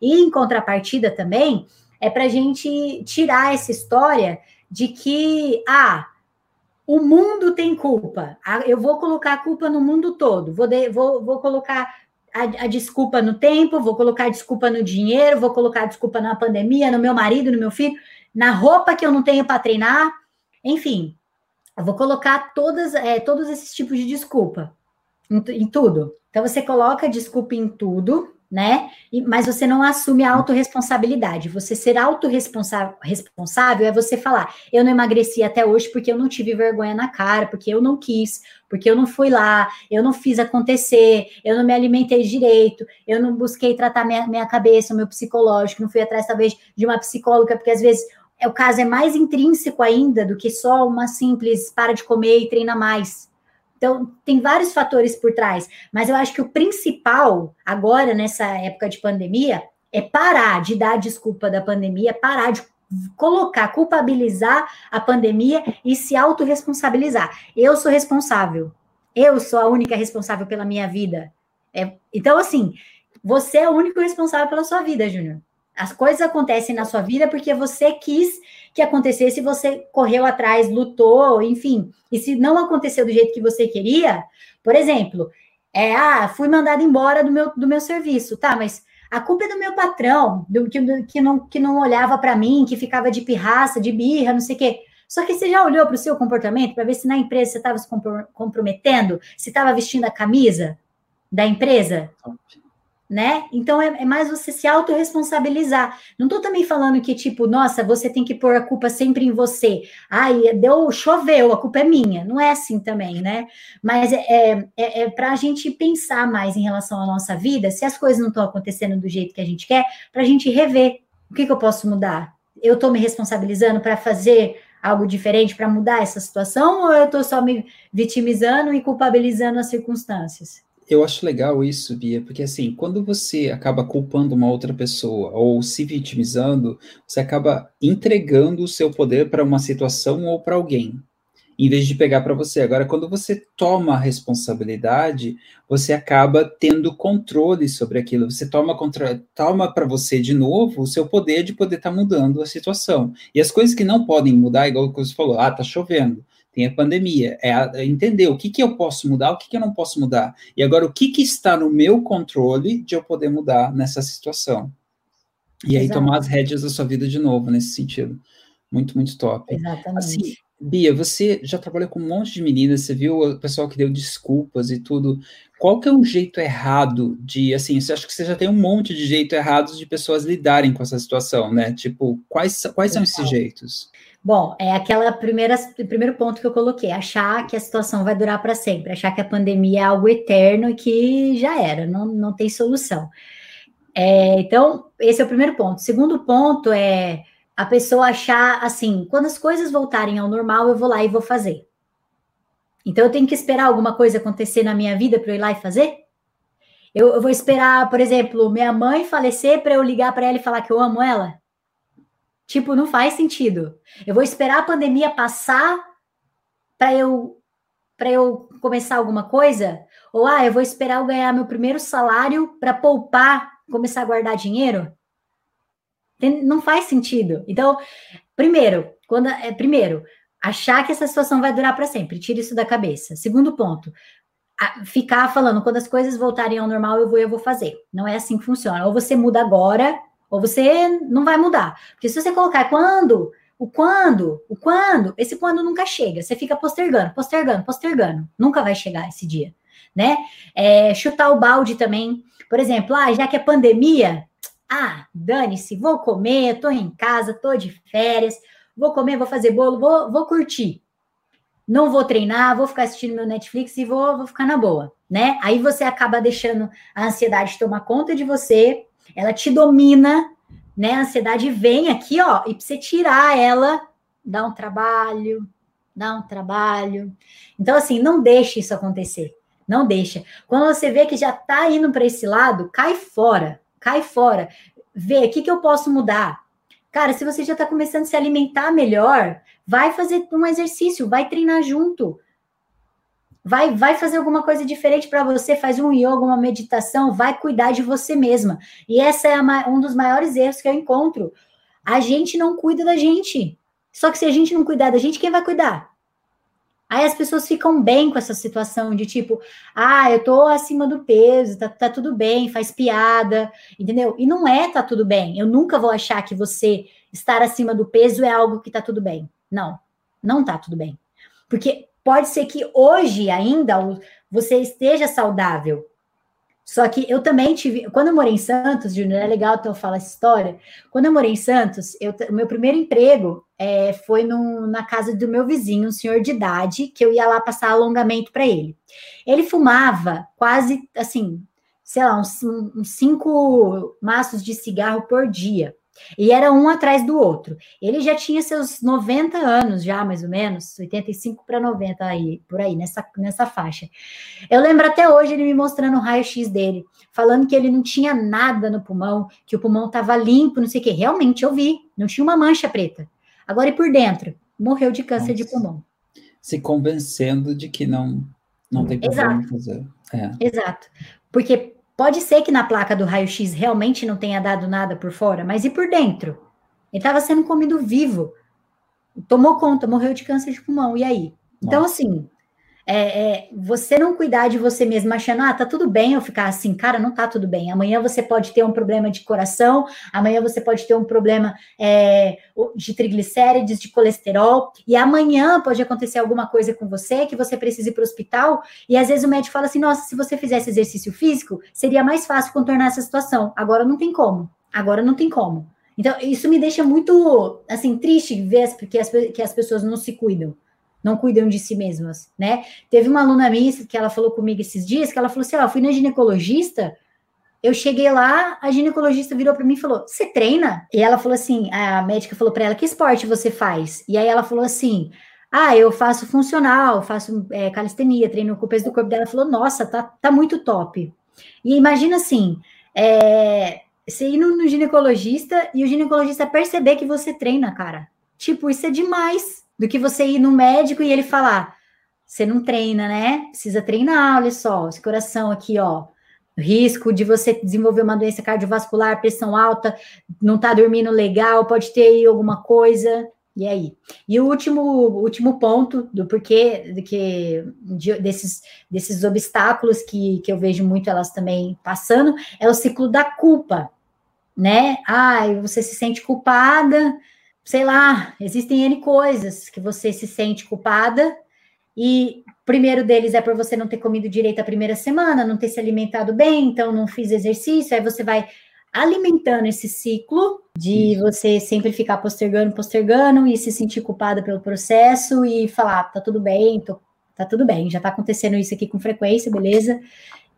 E em contrapartida também é para a gente tirar essa história de que ah, o mundo tem culpa. Ah, eu vou colocar a culpa no mundo todo. Vou, de, vou, vou colocar a, a, desculpa no tempo, vou colocar a desculpa no dinheiro, vou colocar a desculpa na pandemia, no meu marido, no meu filho, na roupa que eu não tenho para treinar. Enfim, eu vou colocar todas, é, todos esses tipos de desculpa em, em, tudo. Então você coloca desculpa em tudo, né? E, mas você não assume a autorresponsabilidade. Você ser autorresponsável é você falar: eu não emagreci até hoje porque eu não tive vergonha na cara, porque eu não quis, porque eu não fui lá, eu não fiz acontecer, eu não me alimentei direito, eu não busquei tratar minha, minha cabeça, meu psicológico, não fui atrás, talvez, de uma psicóloga, porque às vezes é, o caso é mais intrínseco ainda do que só uma simples para de comer e treina mais. Então, tem vários fatores por trás, mas eu acho que o principal, agora, nessa época de pandemia, é parar de dar desculpa da pandemia, parar de colocar, culpabilizar a pandemia e se autorresponsabilizar. Eu sou responsável. Eu sou a única responsável pela minha vida. É, então, assim, você é o único responsável pela sua vida, Júnior. As coisas acontecem na sua vida porque você quis que acontecesse, você correu atrás, lutou, enfim. E se não aconteceu do jeito que você queria, por exemplo, é, ah, fui mandado embora do meu, do meu serviço, tá, mas a culpa é do meu patrão, do, que, do, que, não, que não olhava para mim, que ficava de pirraça, de birra, não sei o quê. Só que você já olhou para o seu comportamento para ver se na empresa você estava se comprometendo, se estava vestindo a camisa da empresa? Né? Então é, é, mais você se autorresponsabilizar. Não estou também falando que, tipo, nossa, você tem que pôr a culpa sempre em você. Ai, deu, choveu, a culpa é minha. Não é assim também, né? Mas é, é, é, é para a gente pensar mais em relação à nossa vida, se as coisas não estão acontecendo do jeito que a gente quer, para a gente rever. O que, que eu posso mudar? Eu estou me responsabilizando para fazer algo diferente para mudar essa situação ou eu estou só me vitimizando e culpabilizando as circunstâncias? Eu acho legal isso, Bia, porque assim, quando você acaba culpando uma outra pessoa ou se vitimizando, você acaba entregando o seu poder para uma situação ou para alguém, em vez de pegar para você. Agora, quando você toma a responsabilidade, você acaba tendo controle sobre aquilo. Você toma toma para você de novo o seu poder de poder estar tá mudando a situação. E as coisas que não podem mudar, igual você falou, ah, tá chovendo tem a pandemia, é, a, é entender o que, que eu posso mudar, o que, que eu não posso mudar, e agora o que, que está no meu controle de eu poder mudar nessa situação. E aí Exato. tomar as rédeas da sua vida de novo, nesse sentido. Muito, muito top. Exatamente. Assim, Bia, você já trabalhou com um monte de meninas, você viu o pessoal que deu desculpas e tudo. Qual que é o jeito errado de, assim, você acha que você já tem um monte de jeito errados de pessoas lidarem com essa situação, né? Tipo, quais, quais são esses jeitos? Bom, é aquela primeira primeiro ponto que eu coloquei, achar que a situação vai durar para sempre, achar que a pandemia é algo eterno e que já era, não, não tem solução. É, então, esse é o primeiro ponto. Segundo ponto é a pessoa achar assim, quando as coisas voltarem ao normal, eu vou lá e vou fazer. Então, eu tenho que esperar alguma coisa acontecer na minha vida para eu ir lá e fazer? Eu, eu vou esperar, por exemplo, minha mãe falecer para eu ligar para ela e falar que eu amo ela? Tipo, não faz sentido. Eu vou esperar a pandemia passar para eu para eu começar alguma coisa? Ou ah, eu vou esperar eu ganhar meu primeiro salário para poupar, começar a guardar dinheiro? Não faz sentido. Então, primeiro, quando é primeiro, achar que essa situação vai durar para sempre, tira isso da cabeça. Segundo ponto, ficar falando quando as coisas voltarem ao normal, eu vou eu vou fazer. Não é assim que funciona. Ou você muda agora, ou você não vai mudar. Porque se você colocar quando, o quando, o quando, esse quando nunca chega. Você fica postergando, postergando, postergando. Nunca vai chegar esse dia, né? É, chutar o balde também. Por exemplo, ah, já que é pandemia, ah, dane-se, vou comer, tô em casa, tô de férias, vou comer, vou fazer bolo, vou, vou curtir. Não vou treinar, vou ficar assistindo meu Netflix e vou, vou ficar na boa, né? Aí você acaba deixando a ansiedade tomar conta de você, ela te domina, né? A ansiedade vem aqui, ó, e pra você tirar ela, dá um trabalho, dá um trabalho. Então, assim, não deixe isso acontecer. Não deixa. Quando você vê que já tá indo para esse lado, cai fora, cai fora. Vê, o que, que eu posso mudar? Cara, se você já está começando a se alimentar melhor, vai fazer um exercício, vai treinar junto. Vai, vai fazer alguma coisa diferente para você, faz um yoga, uma meditação, vai cuidar de você mesma. E essa é a, um dos maiores erros que eu encontro. A gente não cuida da gente. Só que se a gente não cuidar da gente, quem vai cuidar? Aí as pessoas ficam bem com essa situação de tipo, ah, eu tô acima do peso, tá, tá tudo bem, faz piada, entendeu? E não é tá tudo bem. Eu nunca vou achar que você estar acima do peso é algo que tá tudo bem. Não, não tá tudo bem. Porque pode ser que hoje ainda você esteja saudável, só que eu também tive. Quando eu morei em Santos, Júnior, é legal então eu falar essa história. Quando eu morei em Santos, o meu primeiro emprego é, foi na casa do meu vizinho, um senhor de idade, que eu ia lá passar alongamento para ele. Ele fumava quase assim, sei lá, uns, uns cinco maços de cigarro por dia. E era um atrás do outro. Ele já tinha seus 90 anos, já mais ou menos, 85 para 90 aí, por aí, nessa, nessa faixa. Eu lembro até hoje ele me mostrando o raio-x dele, falando que ele não tinha nada no pulmão, que o pulmão estava limpo, não sei o quê. Realmente eu vi, não tinha uma mancha preta. Agora e por dentro, morreu de câncer Nossa. de pulmão. Se convencendo de que não, não tem problema Exato. fazer. É. Exato. Porque Pode ser que na placa do raio-x realmente não tenha dado nada por fora, mas e por dentro? Ele estava sendo comido vivo. Tomou conta, morreu de câncer de pulmão. E aí? Então, assim, é, é, você não cuidar de você mesmo, achando, ah, tá tudo bem eu ficar assim, cara, não tá tudo bem. Amanhã você pode ter um problema de coração, amanhã você pode ter um problema é, de triglicérides, de colesterol, e amanhã pode acontecer alguma coisa com você que você precise ir para o hospital, e às vezes o médico fala assim: nossa, se você fizesse exercício físico, seria mais fácil contornar essa situação. Agora não tem como. Agora não tem como. Então, isso me deixa muito, assim, triste ver que as, que as pessoas não se cuidam não cuidam de si mesmas, né? Teve uma aluna minha que ela falou comigo esses dias, que ela falou assim, ó, oh, fui na ginecologista, eu cheguei lá, a ginecologista virou para mim e falou, você treina? E ela falou assim, a médica falou para ela, que esporte você faz? E aí ela falou assim, ah, eu faço funcional, faço é, calistenia, treino com o peso do corpo dela. Ela falou, nossa, tá, tá muito top. E imagina assim, é, você ir no, no ginecologista e o ginecologista perceber que você treina, cara. Tipo, isso é demais do que você ir no médico e ele falar: você não treina, né? Precisa treinar, olha só, esse coração aqui, ó. Risco de você desenvolver uma doença cardiovascular, pressão alta, não tá dormindo legal, pode ter aí alguma coisa. E aí? E o último, último ponto do porquê de que, de, desses, desses obstáculos que, que eu vejo muito elas também passando é o ciclo da culpa, né? Ai, você se sente culpada, sei lá, existem N coisas que você se sente culpada, e o primeiro deles é por você não ter comido direito a primeira semana, não ter se alimentado bem, então não fiz exercício, aí você vai alimentando esse ciclo de Isso. você sempre ficar postergando, postergando e se sentir culpada pelo processo e falar, tá tudo bem, tô, tá tudo bem, já tá acontecendo isso aqui com frequência, beleza?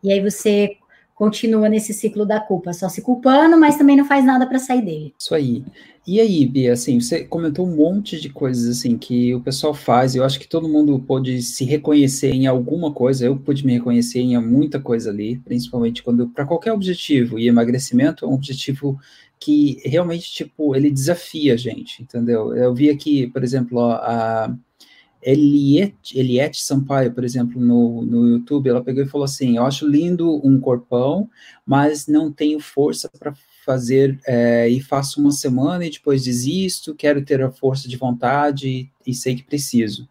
E aí você continua nesse ciclo da culpa, só se culpando, mas também não faz nada para sair dele. Isso aí. E aí, Bia, assim, você comentou um monte de coisas assim que o pessoal faz, eu acho que todo mundo pode se reconhecer em alguma coisa, eu pude me reconhecer em muita coisa ali, principalmente quando para qualquer objetivo, e emagrecimento é um objetivo que realmente, tipo, ele desafia a gente, entendeu? Eu vi aqui, por exemplo, a Eliette, Eliette Sampaio, por exemplo, no, no YouTube, ela pegou e falou assim: Eu acho lindo um corpão, mas não tenho força para fazer é, e faço uma semana e depois desisto, quero ter a força de vontade e, e sei que preciso.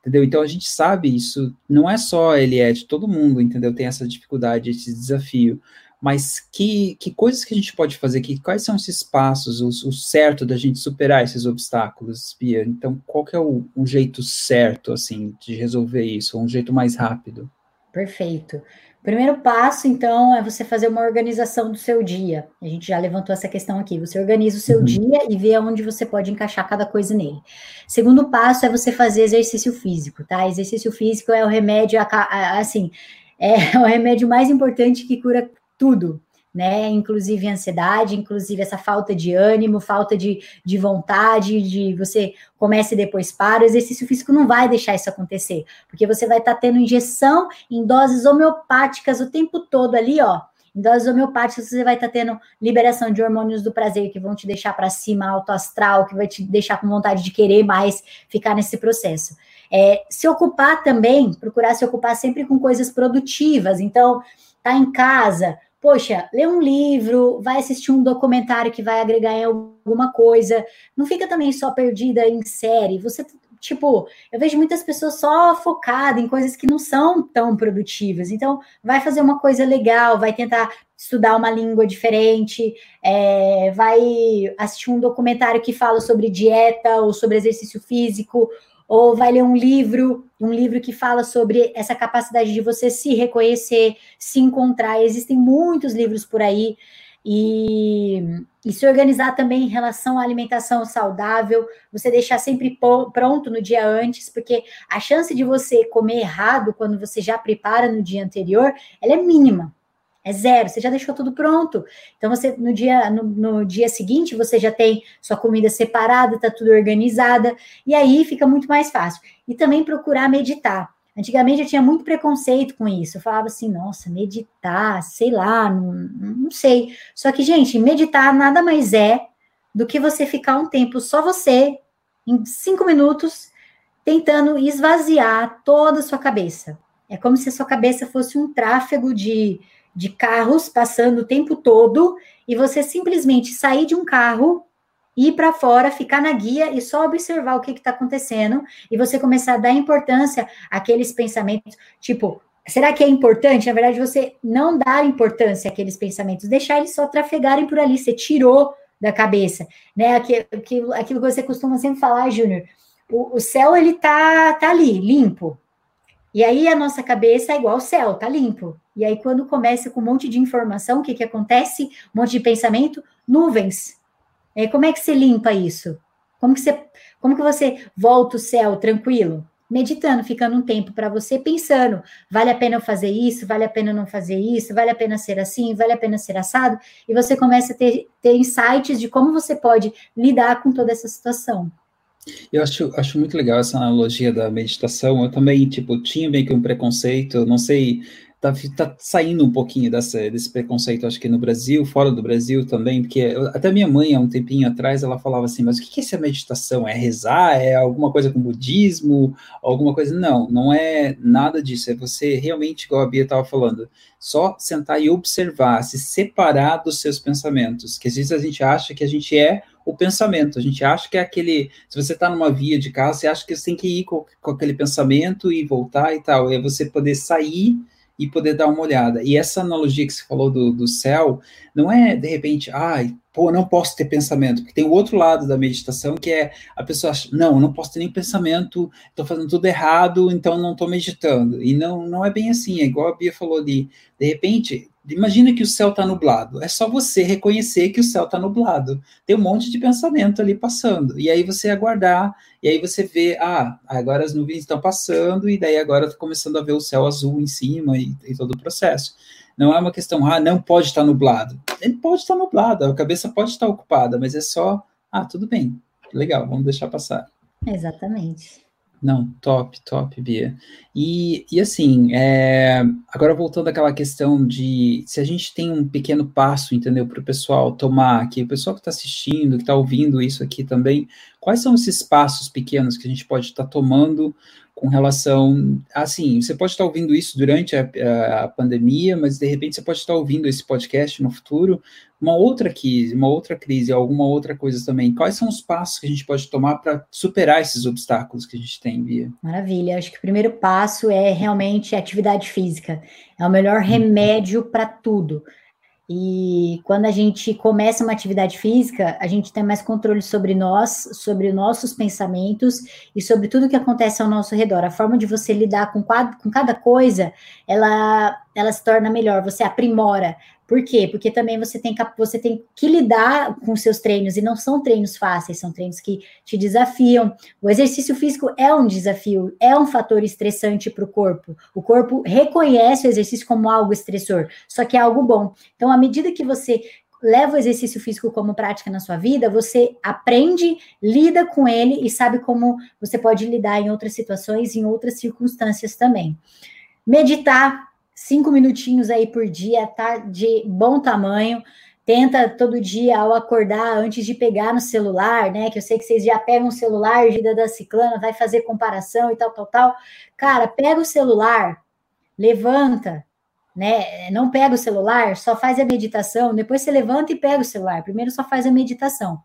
Entendeu? Então a gente sabe isso, não é só a Eliette, todo mundo, entendeu? Tem essa dificuldade, esse desafio mas que, que coisas que a gente pode fazer aqui? Quais são esses passos, o, o certo da gente superar esses obstáculos, Bia? Então, qual que é o, jeito certo, assim, de resolver isso, um jeito mais rápido? Perfeito. O primeiro passo, então, é você fazer uma organização do seu dia. A gente já levantou essa questão aqui. Você organiza o seu uhum. dia e vê onde você pode encaixar cada coisa nele. Segundo passo é você fazer exercício físico, tá? Exercício físico é o remédio, assim, é (laughs) o remédio mais importante que cura tudo, né? Inclusive ansiedade, inclusive essa falta de ânimo, falta de, de vontade, de você comece e depois para. O exercício físico não vai deixar isso acontecer, porque você vai estar tá tendo injeção em doses homeopáticas o tempo todo ali, ó. Em doses homeopáticas, você vai estar tá tendo liberação de hormônios do prazer que vão te deixar para cima, alto astral, que vai te deixar com vontade de querer mais ficar nesse processo. É, se ocupar também, procurar se ocupar sempre com coisas produtivas. Então, tá em casa, poxa, lê um livro, vai assistir um documentário que vai agregar em alguma coisa. Não fica também só perdida em série. Você, tipo, eu vejo muitas pessoas só focadas em coisas que não são tão produtivas. Então, vai fazer uma coisa legal, vai tentar estudar uma língua diferente, é, vai assistir um documentário que fala sobre dieta ou sobre exercício físico, ou vai ler um livro, um livro que fala sobre essa capacidade de você se reconhecer, se encontrar. Existem muitos livros por aí. E, e se organizar também em relação à alimentação saudável, você deixar sempre pronto no dia antes, porque a chance de você comer errado quando você já prepara no dia anterior, ela é mínima. É zero, você já deixou tudo pronto. Então, você no dia, no, no dia seguinte, você já tem sua comida separada, está tudo organizada, e aí fica muito mais fácil. E também procurar meditar. Antigamente eu tinha muito preconceito com isso. Eu falava assim, nossa, meditar, sei lá, não, não sei. Só que, gente, meditar nada mais é do que você ficar um tempo só você, em cinco minutos, tentando esvaziar toda a sua cabeça. É como se a sua cabeça fosse um tráfego de de carros passando o tempo todo e você simplesmente sair de um carro, ir para fora, ficar na guia e só observar o que está acontecendo e você começar a dar importância àqueles pensamentos, tipo, será que é importante? Na verdade, você não dar importância àqueles pensamentos, deixar eles só trafegarem por ali, você tirou da cabeça, né? Aquilo, aquilo que você costuma sempre falar, Júnior, o, o céu ele tá, tá ali, limpo, e aí a nossa cabeça é igual ao céu, tá limpo. E aí quando começa com um monte de informação, o que que acontece? Um monte de pensamento, nuvens. É, como é que você limpa isso? Como que você, como que você volta o céu tranquilo? Meditando, ficando um tempo para você pensando, vale a pena eu fazer isso, vale a pena não fazer isso, vale a pena ser assim, vale a pena ser assado, e você começa a ter, ter insights de como você pode lidar com toda essa situação. Eu acho, acho muito legal essa analogia da meditação. Eu também, tipo, tinha meio que um preconceito, não sei, tá, tá saindo um pouquinho dessa, desse preconceito, acho que no Brasil, fora do Brasil também, porque eu, até minha mãe, há um tempinho atrás, ela falava assim, mas o que é essa meditação? É rezar? É alguma coisa com budismo? Alguma coisa? Não, não é nada disso, é você realmente, igual a Bia estava falando, só sentar e observar, se separar dos seus pensamentos, que às vezes a gente acha que a gente é o pensamento. A gente acha que é aquele. Se você está numa via de carro, você acha que você tem que ir com, com aquele pensamento e voltar e tal. É você poder sair e poder dar uma olhada. E essa analogia que você falou do, do céu, não é de repente, ai, pô, não posso ter pensamento, porque tem o outro lado da meditação que é a pessoa acha, não, não posso ter nem pensamento, estou fazendo tudo errado, então não estou meditando. E não, não é bem assim, é igual a Bia falou ali, de repente, Imagina que o céu está nublado. É só você reconhecer que o céu está nublado. Tem um monte de pensamento ali passando. E aí você aguardar, e aí você vê, ah, agora as nuvens estão passando, e daí agora está começando a ver o céu azul em cima e, e, todo o processo. Não é uma questão, ah, não pode estar nublado. Ele pode estar nublado, a cabeça pode estar ocupada, mas é só, ah, tudo bem, legal, vamos deixar passar. Exatamente. Não, top, top, Bia. E, e assim, é, agora voltando àquela questão de se a gente tem um pequeno passo, entendeu, para o pessoal tomar aqui, o pessoal que está assistindo, que está ouvindo isso aqui também, quais são esses passos pequenos que a gente pode estar tá tomando com relação, assim, você pode estar ouvindo isso durante a, a, a, pandemia, mas de repente você pode estar ouvindo esse podcast no futuro, uma outra crise, uma outra crise, alguma outra coisa também. Quais são os passos que a gente pode tomar para superar esses obstáculos que a gente tem, Bia? Maravilha. Acho que o primeiro passo é realmente atividade física. É o melhor remédio para tudo. E quando a gente começa uma atividade física, a gente tem mais controle sobre nós, sobre nossos pensamentos e sobre tudo que acontece ao nosso redor. A forma de você lidar com, com cada coisa, ela, ela se torna melhor, você aprimora. Por quê? Porque também você tem, você tem que lidar com seus treinos, e não são treinos fáceis, são treinos que te desafiam. O exercício físico é um desafio, é um fator estressante para o corpo. O corpo reconhece o exercício como algo estressor, só que é algo bom. Então, à medida que você leva o exercício físico como prática na sua vida, você aprende, lida com ele e sabe como você pode lidar em outras situações, em outras circunstâncias também. Meditar cinco minutinhos aí por dia, tá de bom tamanho. Tenta todo dia ao acordar, antes de pegar no celular, né? Que eu sei que vocês já pegam o celular, vida da ciclana, vai fazer comparação e tal, tal, tal. Cara, pega o celular, levanta, né? Não pega o celular, só faz a meditação, depois você levanta e pega o celular. Primeiro só faz a meditação.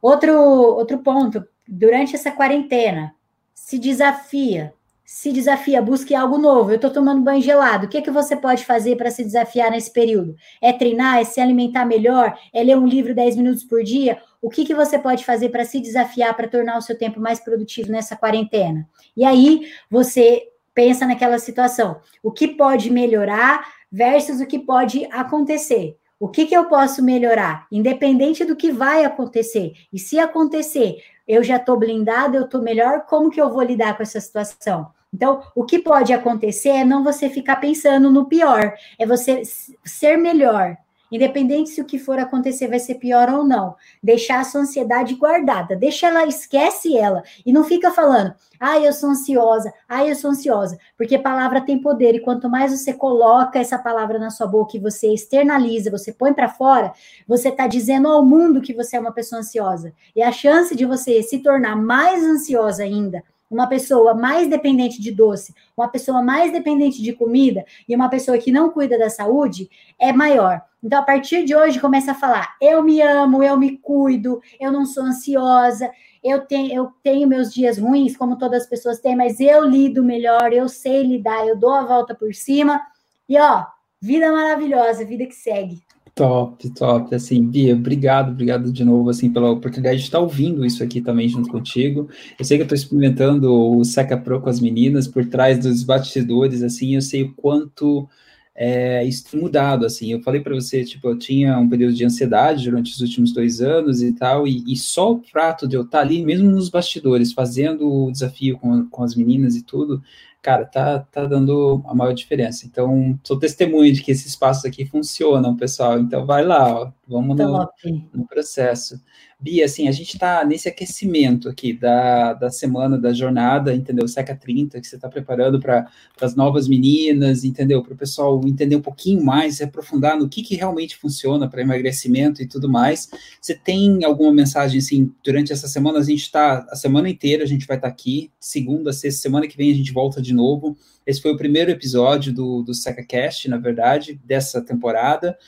Outro, outro ponto, durante essa quarentena, se desafia, se desafia, busque algo novo. Eu estou tomando banho gelado. O que, é que você pode fazer para se desafiar nesse período? É treinar? É se alimentar melhor? É ler um livro 10 minutos por dia? O que, que você pode fazer para se desafiar, para tornar o seu tempo mais produtivo nessa quarentena? E aí você pensa naquela situação. O que pode melhorar versus o que pode acontecer? O que, que eu posso melhorar? Independente do que vai acontecer. E se acontecer, eu já estou blindado, eu estou melhor, como que eu vou lidar com essa situação? Então, o que pode acontecer é não você ficar pensando no pior, é você ser melhor. Independente se o que for acontecer vai ser pior ou não. Deixar a sua ansiedade guardada. Deixa ela, esquece ela. E não fica falando, ah, eu sou ansiosa, ah, eu sou ansiosa. Porque palavra tem poder. E quanto mais você coloca essa palavra na sua boca e você externaliza, você põe para fora, você está dizendo ao mundo que você é uma pessoa ansiosa. E a chance de você se tornar mais ansiosa ainda uma pessoa mais dependente de doce, uma pessoa mais dependente de comida e uma pessoa que não cuida da saúde é maior. Então, a partir de hoje, começa a falar: eu me amo, eu me cuido, eu não sou ansiosa, eu tenho, eu tenho meus dias ruins, como todas as pessoas têm, mas eu lido melhor, eu sei lidar, eu dou a volta por cima. E ó, vida maravilhosa, vida que segue. Top, top. Assim, Bia, obrigado, obrigado de novo, assim, pela oportunidade de estar ouvindo isso aqui também junto contigo. Eu sei que eu estou experimentando o Seca Pro com as meninas por trás dos bastidores, assim, eu sei o quanto é, isso tem mudado, assim, eu falei para você, tipo, eu tinha um período de ansiedade durante os últimos dois anos e tal, e, e só o prato de eu estar ali, mesmo nos bastidores, fazendo o desafio com, com as meninas e tudo, cara, tá, tá dando a maior diferença. Então, sou testemunho de que esses passos aqui funcionam, pessoal. Então, vai lá, ó, vamos no, no, processo. Bia, assim, a gente está nesse aquecimento aqui da, da semana, da jornada, entendeu? Seca 30, que você está preparando para as novas meninas, entendeu? Para o pessoal entender um pouquinho mais, se aprofundar no que, que realmente funciona para emagrecimento e tudo mais. Você tem alguma mensagem, assim, durante essa semana? A gente está, a semana inteira a gente vai estar tá aqui, segunda, sexta, semana que vem a gente volta de novo. Esse foi o primeiro episódio do, do SecaCast, na verdade, dessa temporada.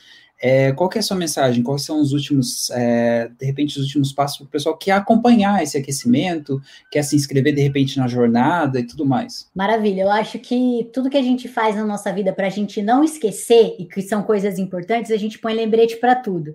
É, qual é a sua mensagem? Quais são os últimos, é, de repente, os últimos passos para o pessoal que quer acompanhar esse aquecimento, quer se inscrever de repente na jornada e tudo mais? Maravilha, eu acho que tudo que a gente faz na nossa vida para a gente não esquecer, e que são coisas importantes, a gente põe lembrete para tudo.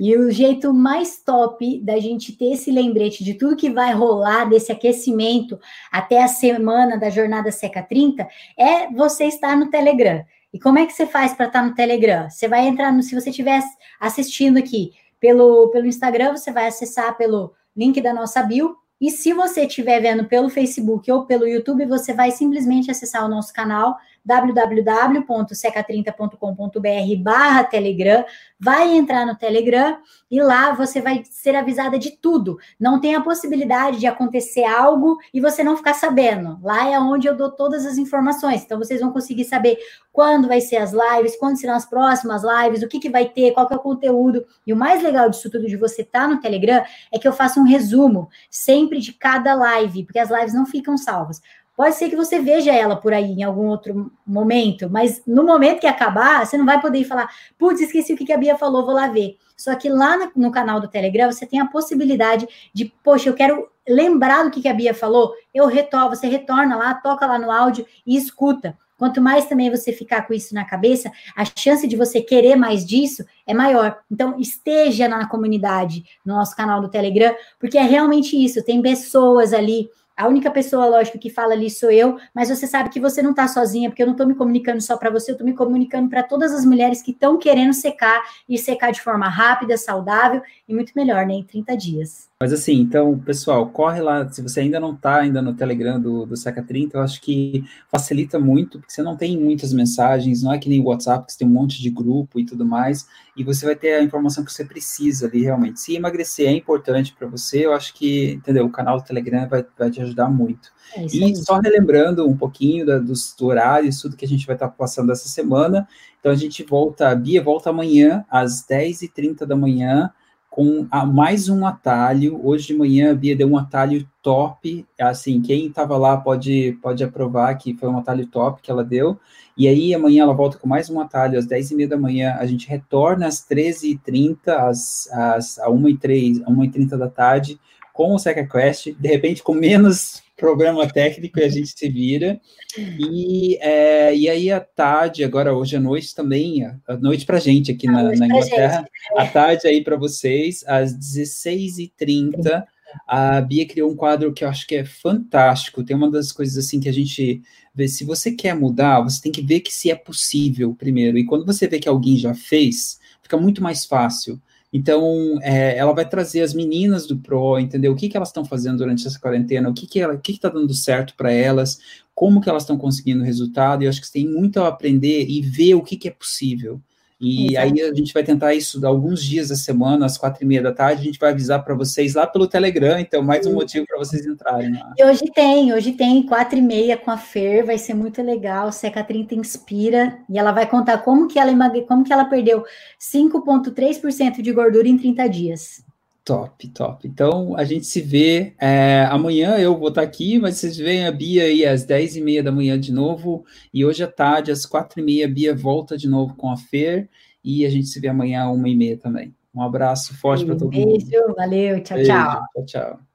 E o jeito mais top da gente ter esse lembrete de tudo que vai rolar desse aquecimento até a semana da jornada Seca 30 é você estar no Telegram. E como é que você faz para estar tá no Telegram? Você vai entrar no, se você estiver assistindo aqui pelo, pelo Instagram, você vai acessar pelo link da nossa bio. E se você estiver vendo pelo Facebook ou pelo YouTube, você vai simplesmente acessar o nosso canal www.seca30.com.br barra Telegram, vai entrar no Telegram e lá você vai ser avisada de tudo. Não tem a possibilidade de acontecer algo e você não ficar sabendo. Lá é onde eu dou todas as informações. Então vocês vão conseguir saber quando vai ser as lives, quando serão as próximas lives, o que, que vai ter, qual que é o conteúdo. E o mais legal disso tudo de você estar tá no Telegram é que eu faço um resumo sempre de cada live, porque as lives não ficam salvas. Pode ser que você veja ela por aí em algum outro momento, mas no momento que acabar, você não vai poder falar, putz, esqueci o que a Bia falou, vou lá ver. Só que lá no canal do Telegram você tem a possibilidade de, poxa, eu quero lembrar do que a Bia falou, eu retorno, você retorna lá, toca lá no áudio e escuta. Quanto mais também você ficar com isso na cabeça, a chance de você querer mais disso é maior. Então, esteja na comunidade, no nosso canal do Telegram, porque é realmente isso. Tem pessoas ali a única pessoa, lógico, que fala ali sou eu, mas você sabe que você não está sozinha, porque eu não estou me comunicando só para você, eu estou me comunicando para todas as mulheres que estão querendo secar e secar de forma rápida, saudável e muito melhor, né? Em 30 dias. Mas assim, então, pessoal, corre lá. Se você ainda não está ainda no Telegram do, do Seca 30, eu acho que facilita muito, porque você não tem muitas mensagens, não é que nem o WhatsApp, que você tem um monte de grupo e tudo mais, e você vai ter a informação que você precisa ali realmente. Se emagrecer é importante para você, eu acho que, entendeu? O canal do Telegram vai, vai te ajudar muito. É e só relembrando um pouquinho da, dos do horários, tudo que a gente vai estar tá passando essa semana. Então a gente volta, a Bia volta amanhã às 10h30 da manhã com a, mais um atalho. Hoje de manhã a Bia deu um atalho top. Assim, quem estava lá pode, pode aprovar que foi um atalho top que ela deu. E aí amanhã ela volta com mais um atalho às 10h30 da manhã. A gente retorna às 13h30, às, às, às 1h30 da tarde, com o Seca Quest, de repente com menos problema técnico e a gente se vira. E, é, e aí, à tarde, agora hoje à noite também, à noite para gente aqui na, na Inglaterra, à tarde aí para vocês, às 16h30. A Bia criou um quadro que eu acho que é fantástico. Tem uma das coisas assim que a gente vê. Se você quer mudar, você tem que ver que se é possível primeiro. E quando você vê que alguém já fez, fica muito mais fácil. Então, é, ela vai trazer as meninas do Pro, entendeu? O que, que elas estão fazendo durante essa quarentena, o que que ela, que está dando certo para elas, como que elas estão conseguindo resultado, e eu acho que tem muito a aprender e ver o que, que é possível. E Exato. aí a gente vai tentar isso alguns dias da semana, às quatro e meia da tarde, a gente vai avisar para vocês lá pelo Telegram, então mais um motivo para vocês entrarem lá. E hoje tem, hoje tem quatro e meia com a Fer, vai ser muito legal, Seca 30 inspira, e ela vai contar como que ela, como que ela perdeu 5,3% de gordura em 30 dias. Top, top. Então a gente se vê é, amanhã. Eu vou estar aqui, mas vocês veem a Bia aí às 10 e meia da manhã de novo. E hoje à tarde, às 4 e meia, a Bia volta de novo com a Fer. E a gente se vê amanhã às 1 e meia também. Um abraço forte para todo beijo, mundo. Beijo, valeu, tchau, beijo, tchau. Tchau, tchau.